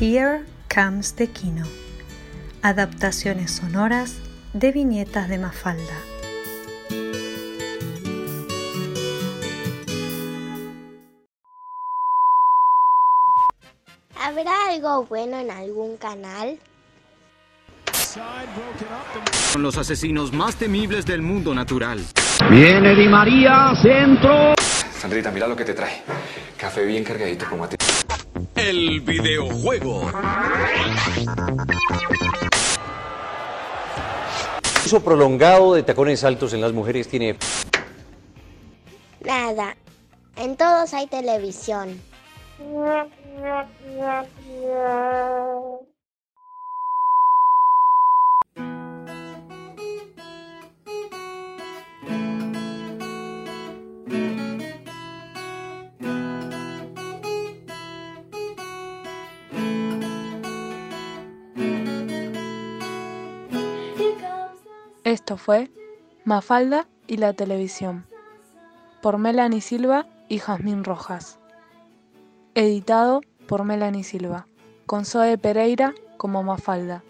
Here Comes the Kino. Adaptaciones sonoras de viñetas de Mafalda. ¿Habrá algo bueno en algún canal? Son los asesinos más temibles del mundo natural. Viene Di María, centro. Sandrita, mira lo que te trae. Café bien cargadito como a ti. El videojuego. uso prolongado de tacones altos en las mujeres tiene... Nada. En todos hay televisión. Esto fue Mafalda y la televisión, por Melanie Silva y Jazmín Rojas. Editado por Melanie Silva, con Zoe Pereira como Mafalda.